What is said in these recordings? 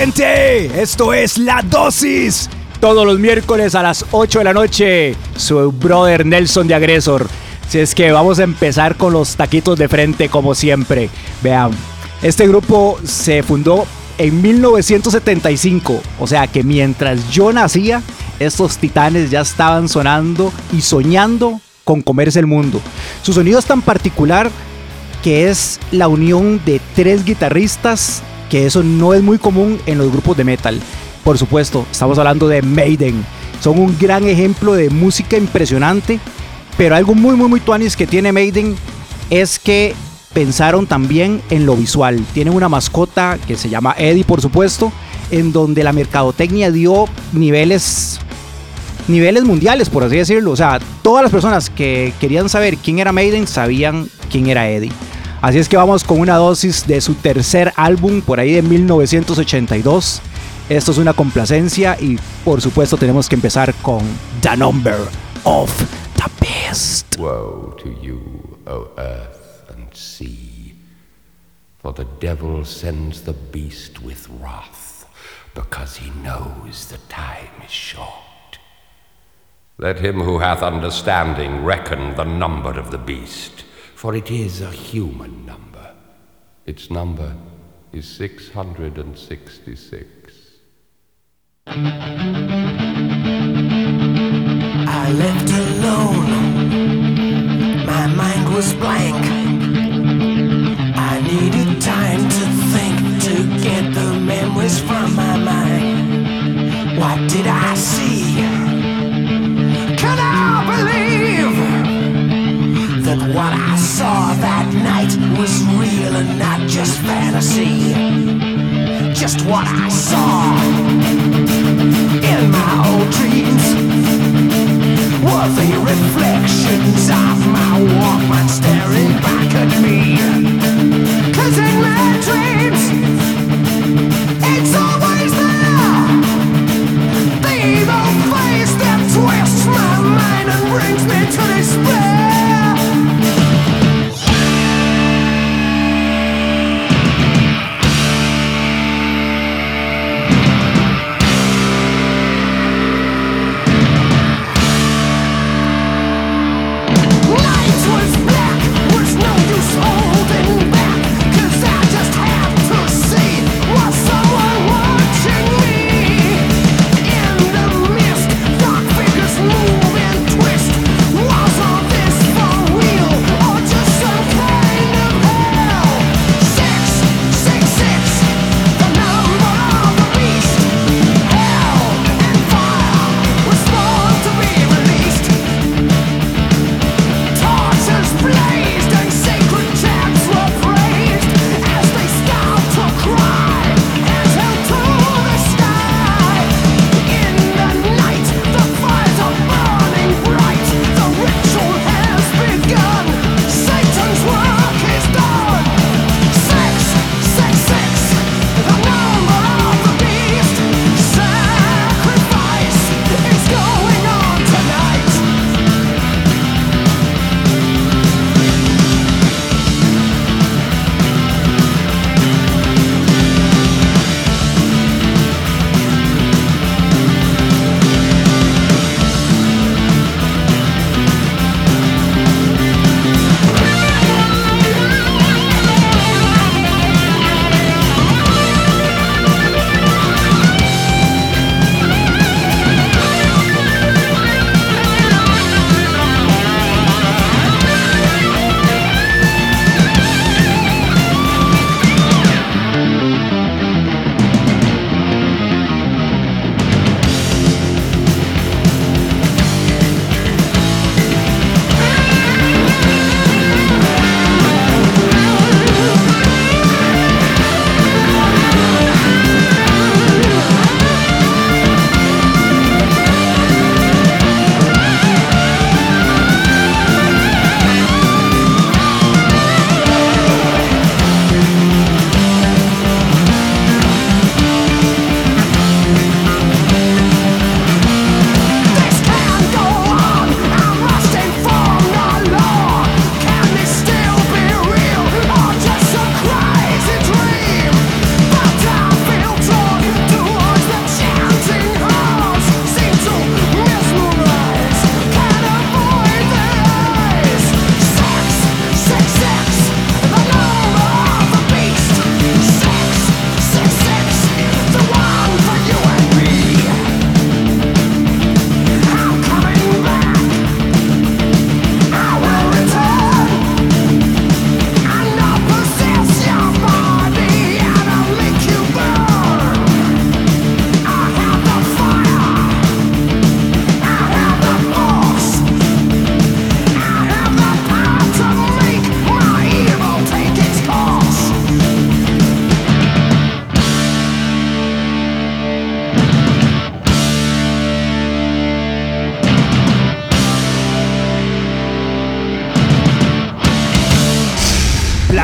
Gente, esto es La Dosis. Todos los miércoles a las 8 de la noche, su brother Nelson de Agresor. Si es que vamos a empezar con los taquitos de frente como siempre. Vean, este grupo se fundó en 1975, o sea que mientras yo nacía, estos titanes ya estaban sonando y soñando con comerse el mundo. Su sonido es tan particular que es la unión de tres guitarristas que eso no es muy común en los grupos de metal. Por supuesto, estamos hablando de Maiden. Son un gran ejemplo de música impresionante, pero algo muy, muy, muy tuanis que tiene Maiden es que pensaron también en lo visual. Tienen una mascota que se llama Eddie, por supuesto, en donde la mercadotecnia dio niveles niveles mundiales, por así decirlo. O sea, todas las personas que querían saber quién era Maiden sabían quién era Eddie. Así es que vamos con una dosis de su tercer álbum por ahí de 1982. Esto es una complacencia y por supuesto tenemos que empezar con The Number of the Beast. Woe to you, O earth and sea, for the devil sends the beast with wrath, because he knows the time is short. Let him who hath understanding reckon the number of the beast for it is a human number. Its number is 666. I left alone. My mind was blank. I needed time to think to get the memories from my mind. What did I just fantasy. Just what I saw in my old dreams were the reflections of my Walkman staring back at me. Cause in my dreams, it's always there. The evil face that twists my mind and brings me to despair.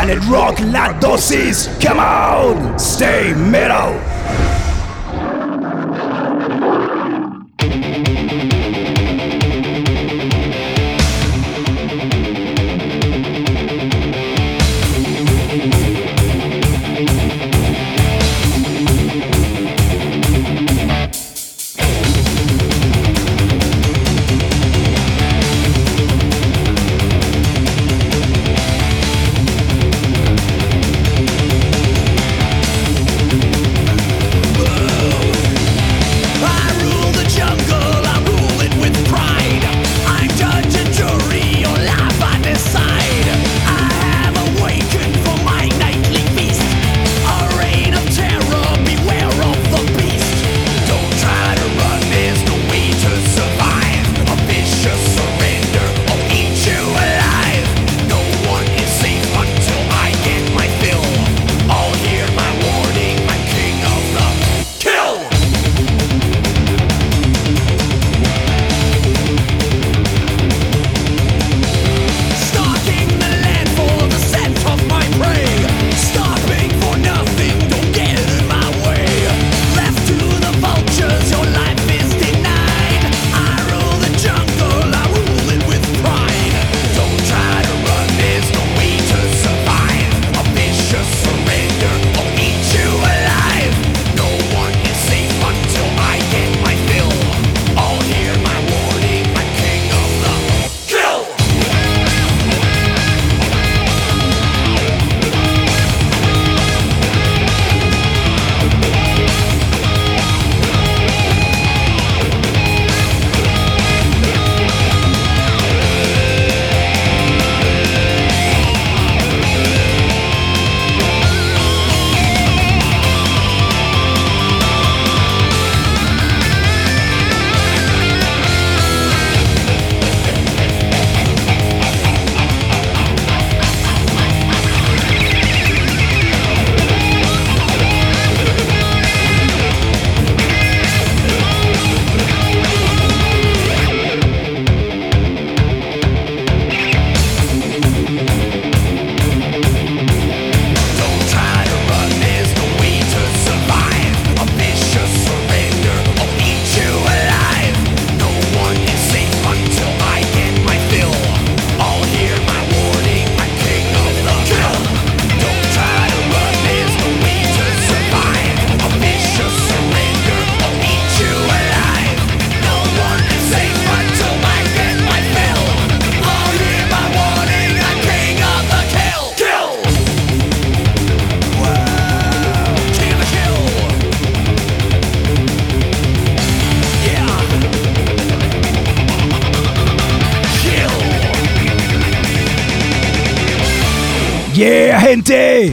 Planet Rock, dosis. Come on, stay metal.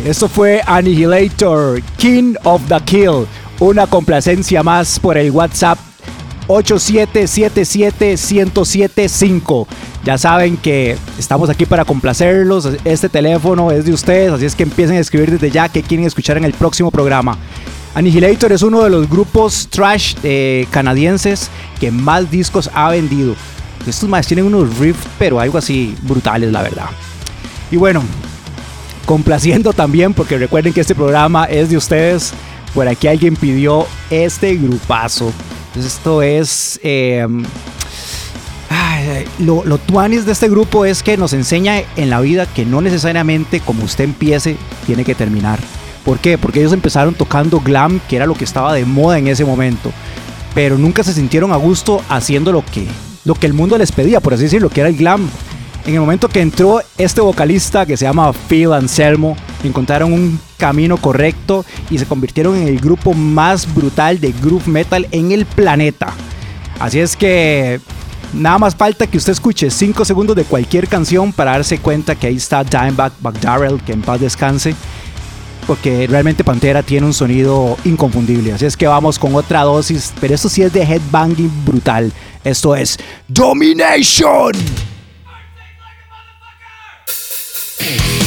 Esto fue Annihilator, King of the Kill. Una complacencia más por el WhatsApp 8777-1075. Ya saben que estamos aquí para complacerlos. Este teléfono es de ustedes, así es que empiecen a escribir desde ya que quieren escuchar en el próximo programa. Annihilator es uno de los grupos trash eh, canadienses que más discos ha vendido. Estos más tienen unos riffs, pero algo así brutales, la verdad. Y bueno, complaciendo también, porque recuerden que este programa es de ustedes. Por aquí alguien pidió este grupazo. esto es. Em, lo, lo tuanis de este grupo es que nos enseña en la vida que no necesariamente como usted empiece, tiene que terminar. ¿Por qué? Porque ellos empezaron tocando glam, que era lo que estaba de moda en ese momento. Pero nunca se sintieron a gusto haciendo lo que, lo que el mundo les pedía, por así decirlo, que era el glam. En el momento que entró este vocalista que se llama Phil Anselmo, encontraron un camino correcto y se convirtieron en el grupo más brutal de groove metal en el planeta. Así es que nada más falta que usted escuche 5 segundos de cualquier canción para darse cuenta que ahí está Dimebag McDarrell, que en paz descanse. Porque realmente Pantera tiene un sonido inconfundible. Así es que vamos con otra dosis. Pero esto sí es de headbanging brutal. Esto es Domination. Hey.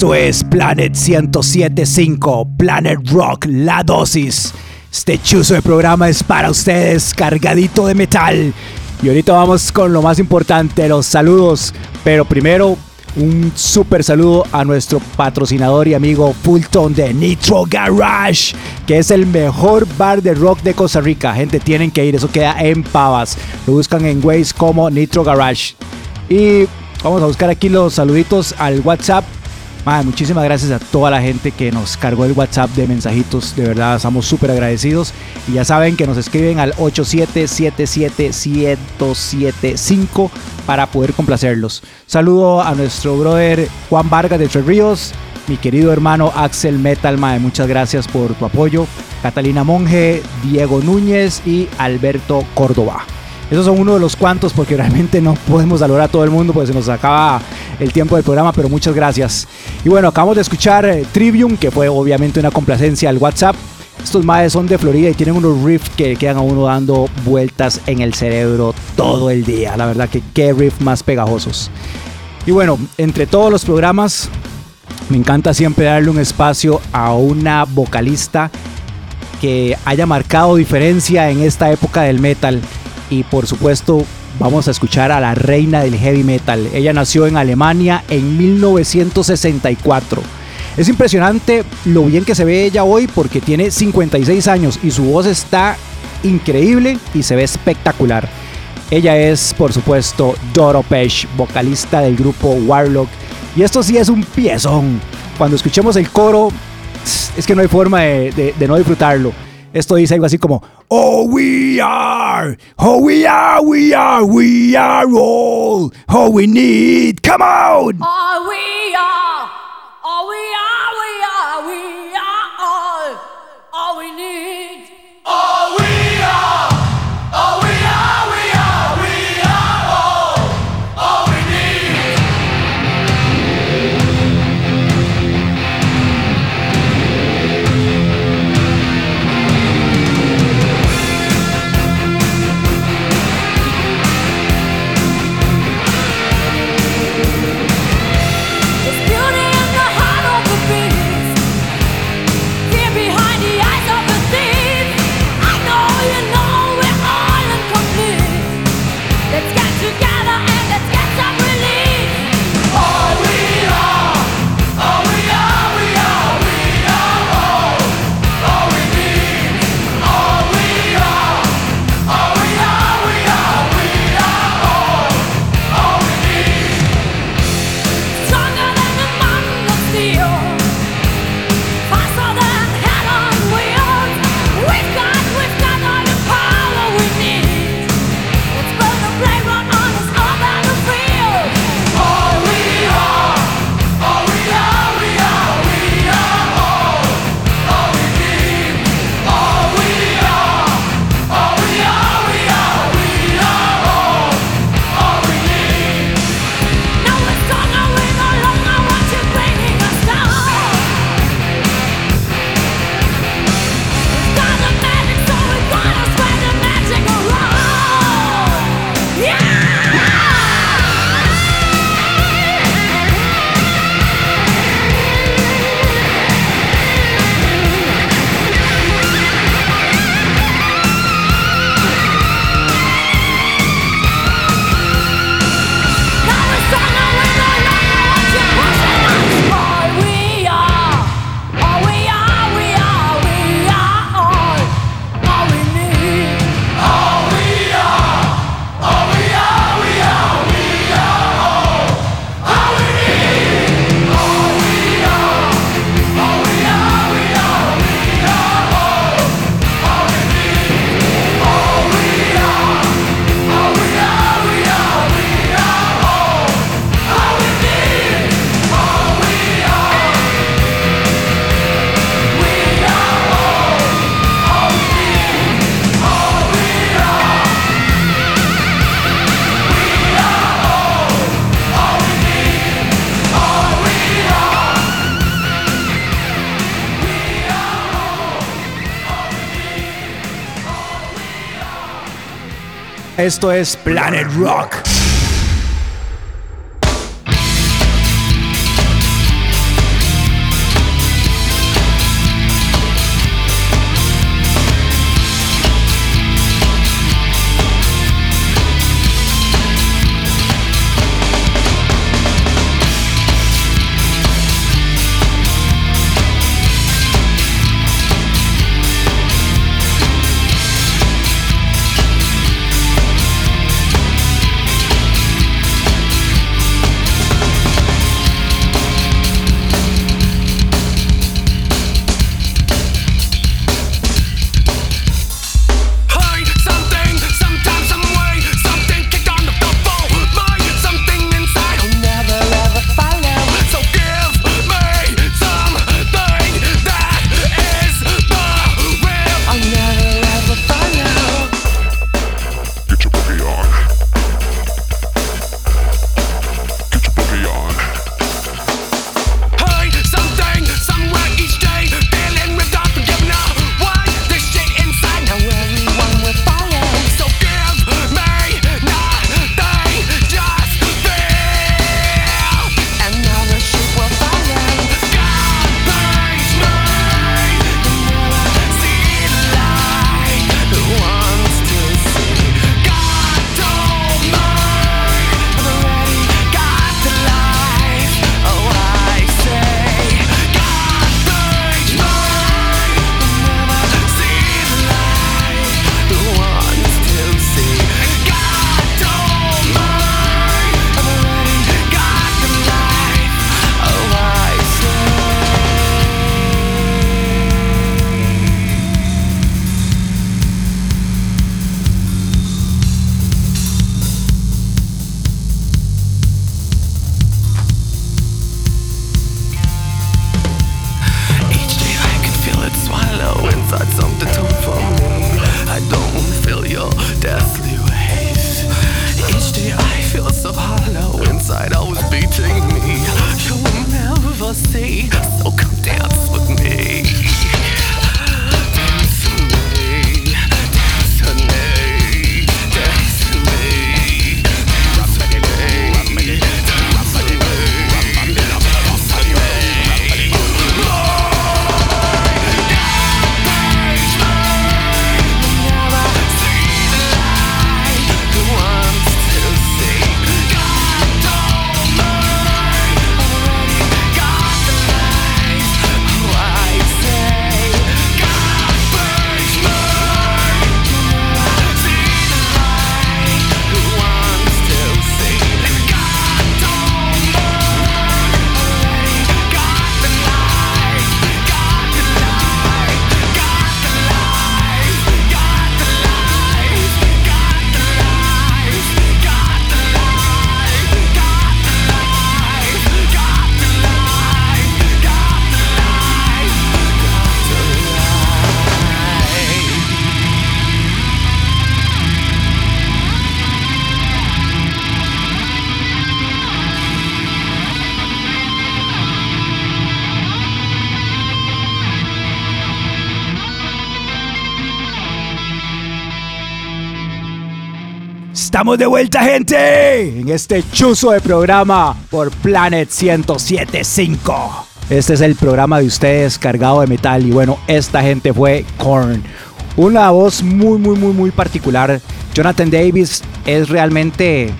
Esto es Planet 1075, Planet Rock, la dosis. Este chuzo de programa es para ustedes, cargadito de metal. Y ahorita vamos con lo más importante, los saludos. Pero primero, un super saludo a nuestro patrocinador y amigo Fulton de Nitro Garage, que es el mejor bar de rock de Costa Rica. Gente, tienen que ir, eso queda en Pavas. Lo buscan en Waze como Nitro Garage. Y vamos a buscar aquí los saluditos al WhatsApp Madre, muchísimas gracias a toda la gente que nos cargó el WhatsApp de mensajitos. De verdad, estamos súper agradecidos. Y ya saben que nos escriben al 8777-1075 para poder complacerlos. Saludo a nuestro brother Juan Vargas de Tres Ríos, mi querido hermano Axel Metal. Madre, muchas gracias por tu apoyo. Catalina Monge, Diego Núñez y Alberto Córdoba. Esos son uno de los cuantos porque realmente no podemos saludar a todo el mundo porque se nos acaba el tiempo del programa, pero muchas gracias. Y bueno, acabamos de escuchar eh, Trivium, que fue obviamente una complacencia al WhatsApp. Estos maes son de Florida y tienen unos riffs que quedan a uno dando vueltas en el cerebro todo el día. La verdad que qué riff más pegajosos. Y bueno, entre todos los programas, me encanta siempre darle un espacio a una vocalista que haya marcado diferencia en esta época del metal y por supuesto vamos a escuchar a la reina del heavy metal. Ella nació en Alemania en 1964. Es impresionante lo bien que se ve ella hoy porque tiene 56 años y su voz está increíble y se ve espectacular. Ella es, por supuesto, Doro Pesh, vocalista del grupo Warlock. Y esto sí es un piezón. Cuando escuchemos el coro, es que no hay forma de, de no disfrutarlo. Esto dice algo así como, Oh, we are, oh, we are, we are, we are all, oh, we need, come on! Oh, we are, oh, we are, Esto es Planet Rock. Estamos de vuelta, gente, en este chuzo de programa por Planet 1075. Este es el programa de ustedes cargado de metal y bueno, esta gente fue Korn. Una voz muy, muy, muy, muy particular. Jonathan Davis es realmente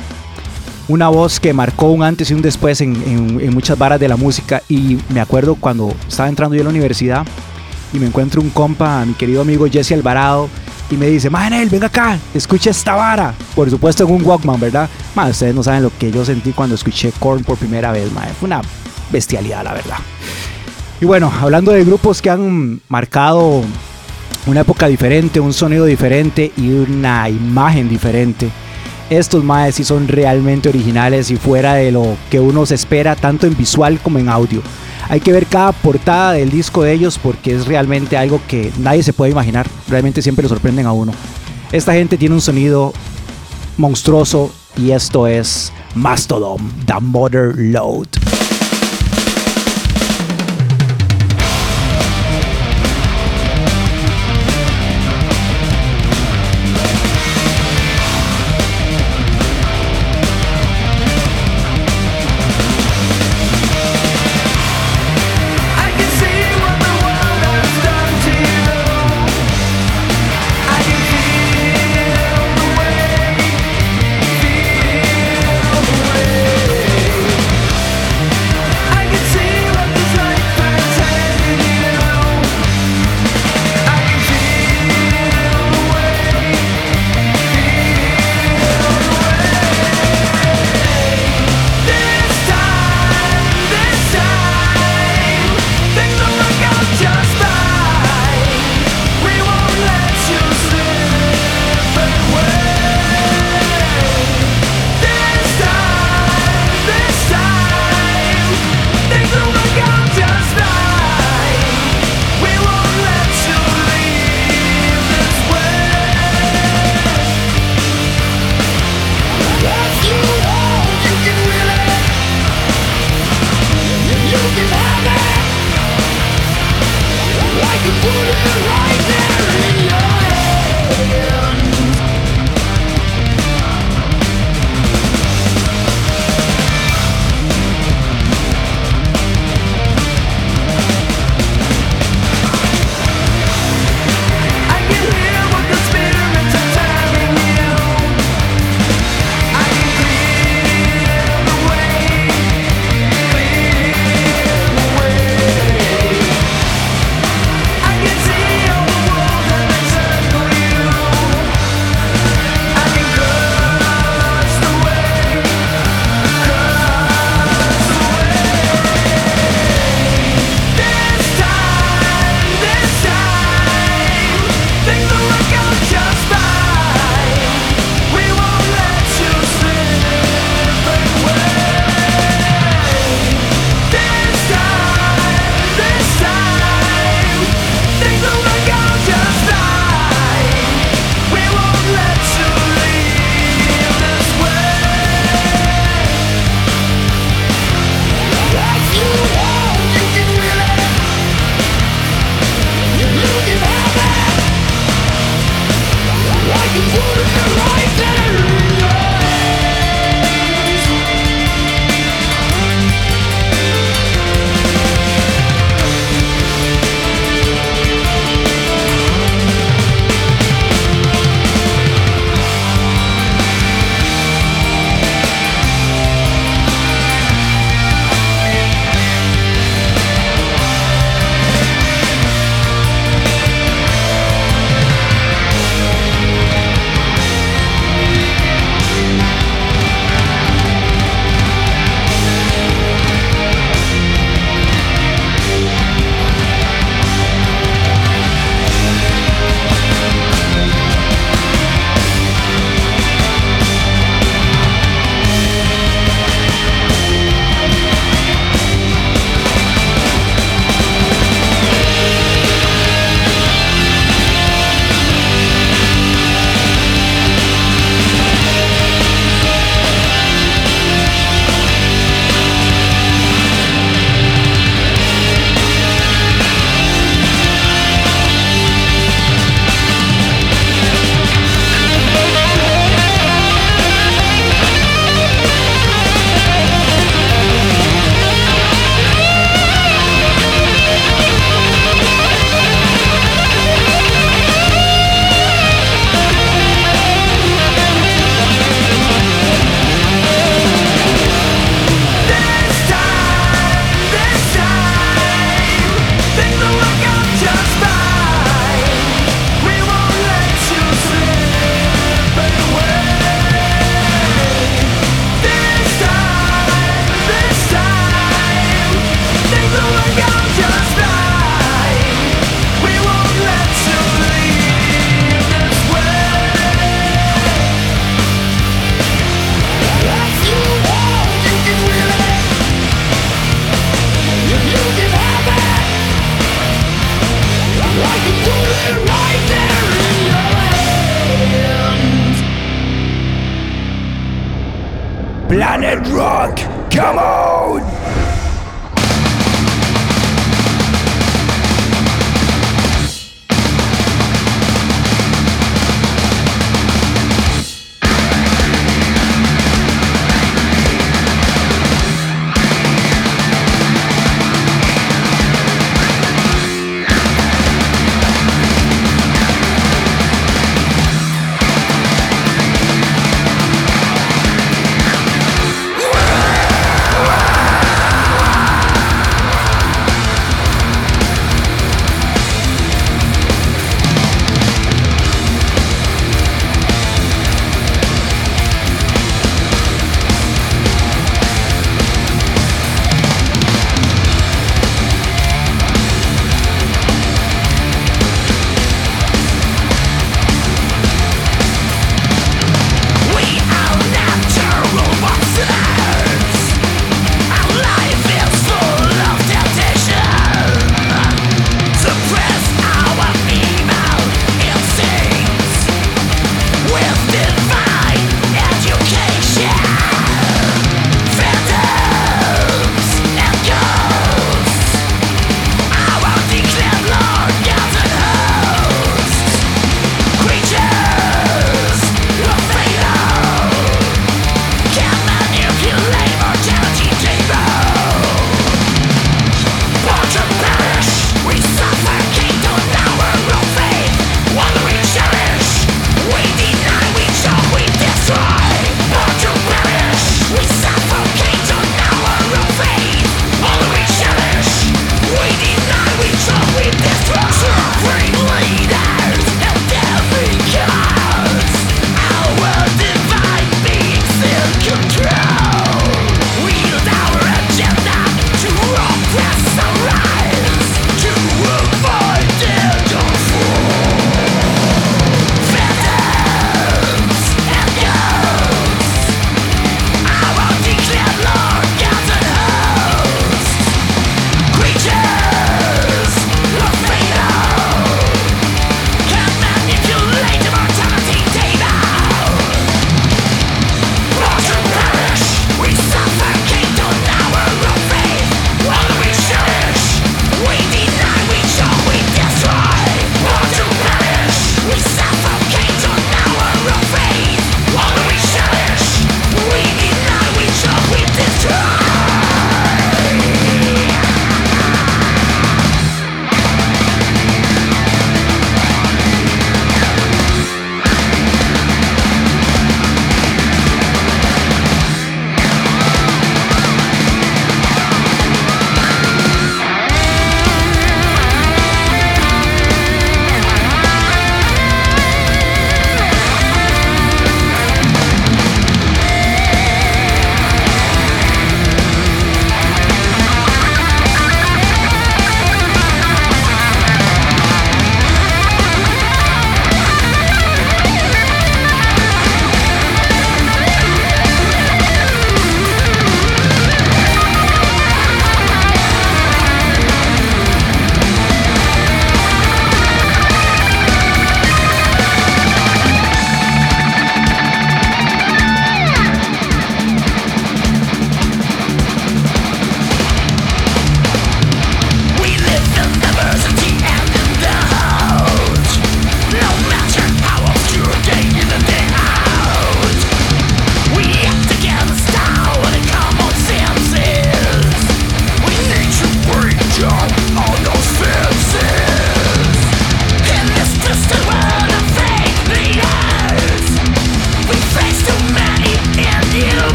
una voz que marcó un antes y un después en, en- muchas varas de la música. Y me acuerdo cuando estaba entrando yo a la universidad y me encuentro un compa, mi querido amigo Jesse Alvarado, y me dice, Manel, venga acá, escucha esta vara. Por supuesto en un Walkman, ¿verdad? Man, ustedes no saben lo que yo sentí cuando escuché Korn por primera vez, man. Fue una bestialidad, la verdad. Y bueno, hablando de grupos que han marcado una época diferente, un sonido diferente y una imagen diferente. Estos maes sí son realmente originales y fuera de lo que uno se espera tanto en visual como en audio. Hay que ver cada portada del disco de ellos porque es realmente algo que nadie se puede imaginar. Realmente siempre lo sorprenden a uno. Esta gente tiene un sonido monstruoso y esto es Mastodon, The Mother Load.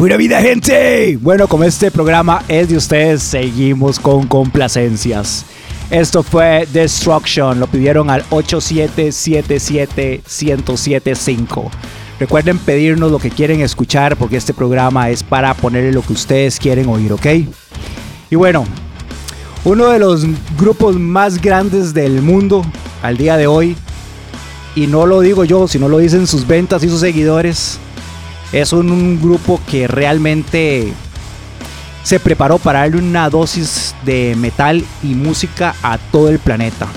Buena vida, gente. Bueno, como este programa es de ustedes, seguimos con complacencias. Esto fue Destruction. Lo pidieron al 8777-1075. Recuerden pedirnos lo que quieren escuchar porque este programa es para ponerle lo que ustedes quieren oír, ¿ok? Y bueno, uno de los grupos más grandes del mundo al día de hoy, y no lo digo yo, sino lo dicen sus ventas y sus seguidores, es un, grupo que realmente se preparó para darle una dosis de metal y música a todo el planeta.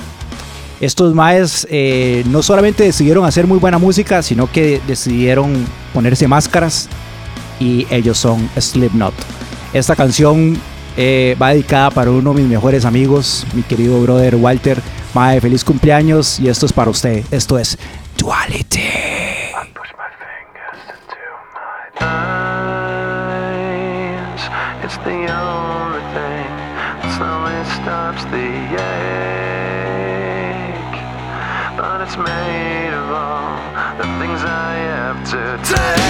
Estos maes eh, no solamente decidieron hacer muy buena música, sino que decidieron ponerse máscaras y ellos son Slipknot. Esta canción eh, va dedicada para uno de mis mejores amigos, mi querido brother Walter. Mae, feliz cumpleaños y esto es para usted. Esto es Duality. made of all the things I have to take.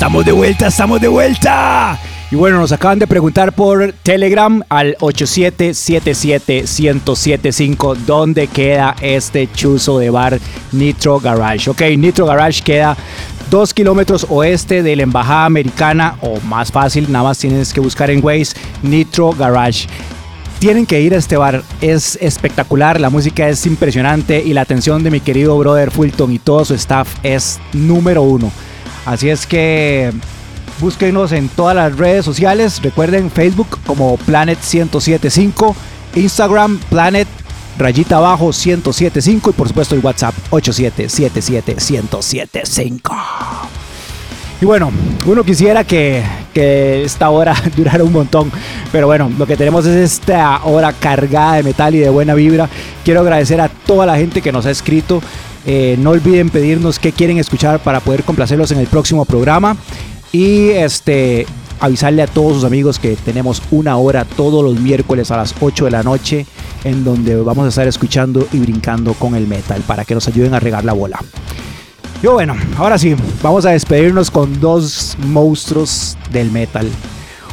Estamos de vuelta, estamos de vuelta. Y bueno, nos acaban de preguntar por Telegram al 8777-1075 dónde queda este chuzo de bar Nitro Garage. Ok, Nitro Garage queda dos kilómetros oeste de la Embajada Americana o más fácil, nada más tienes que buscar en Waze Nitro Garage. Tienen que ir a este bar, es espectacular, la música es impresionante y la atención de mi querido brother Fulton y todo su staff es número uno. Así es que búsquenos en todas las redes sociales, recuerden Facebook como Planet 1075, Instagram Planet rayita abajo 1075 y por supuesto el WhatsApp 87771075. Y bueno, uno quisiera que, que esta hora durara un montón, pero bueno, lo que tenemos es esta hora cargada de metal y de buena vibra. Quiero agradecer a toda la gente que nos ha escrito. Eh, no olviden pedirnos qué quieren escuchar para poder complacerlos en el próximo programa. Y este avisarle a todos sus amigos que tenemos una hora todos los miércoles a las 8 de la noche en donde vamos a estar escuchando y brincando con el metal para que nos ayuden a regar la bola. Yo bueno, ahora sí, vamos a despedirnos con dos monstruos del metal.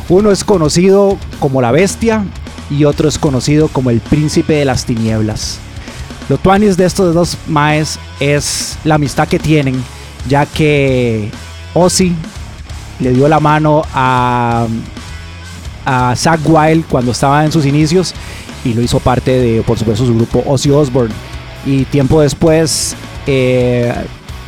Uno es conocido como la bestia y otro es conocido como el príncipe de las tinieblas. Lo tuanis de estos dos maes es la amistad que tienen, ya que Ozzy le dio la mano a, a Zack Wild cuando estaba en sus inicios y lo hizo parte de, por supuesto, su grupo Ozzy Osbourne. Y tiempo después, eh,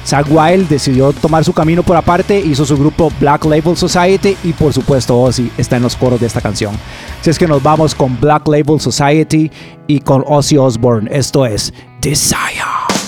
Zack Wild decidió tomar su camino por aparte, hizo su grupo Black Label Society y por supuesto Ozzy está en los coros de esta canción. Así es que nos vamos con Black Label Society y con Ozzy Osbourne. Esto es Desire.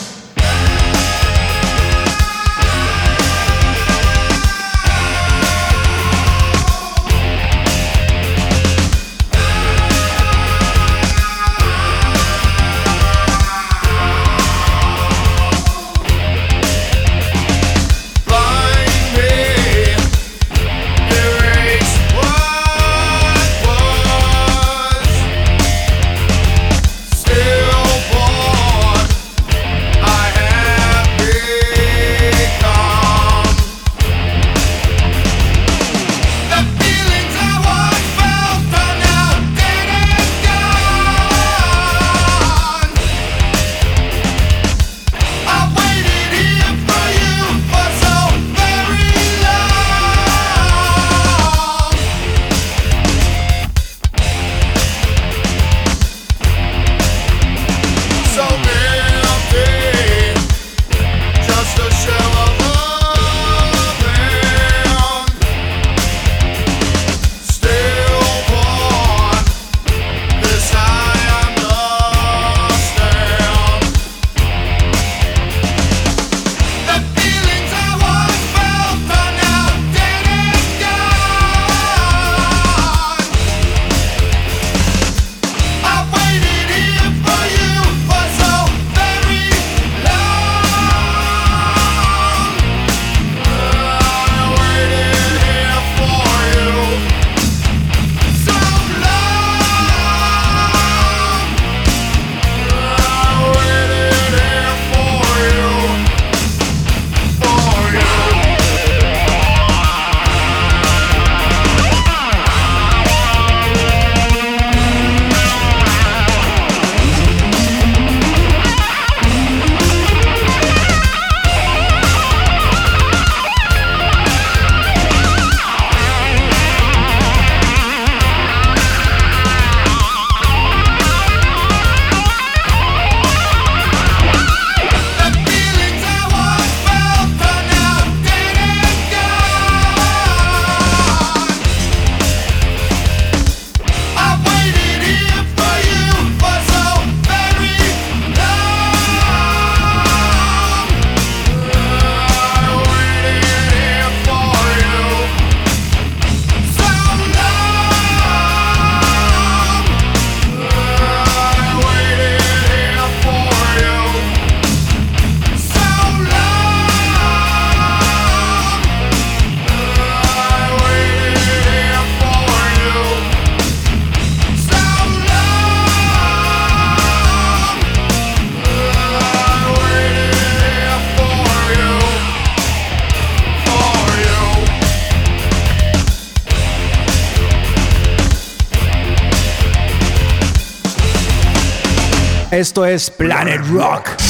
Es Planet Rock.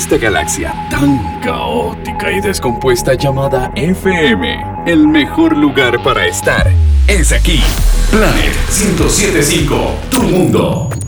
Esta galaxia tan caótica y descompuesta llamada FM, el mejor lugar para estar es aquí. Planet 1075, tu mundo.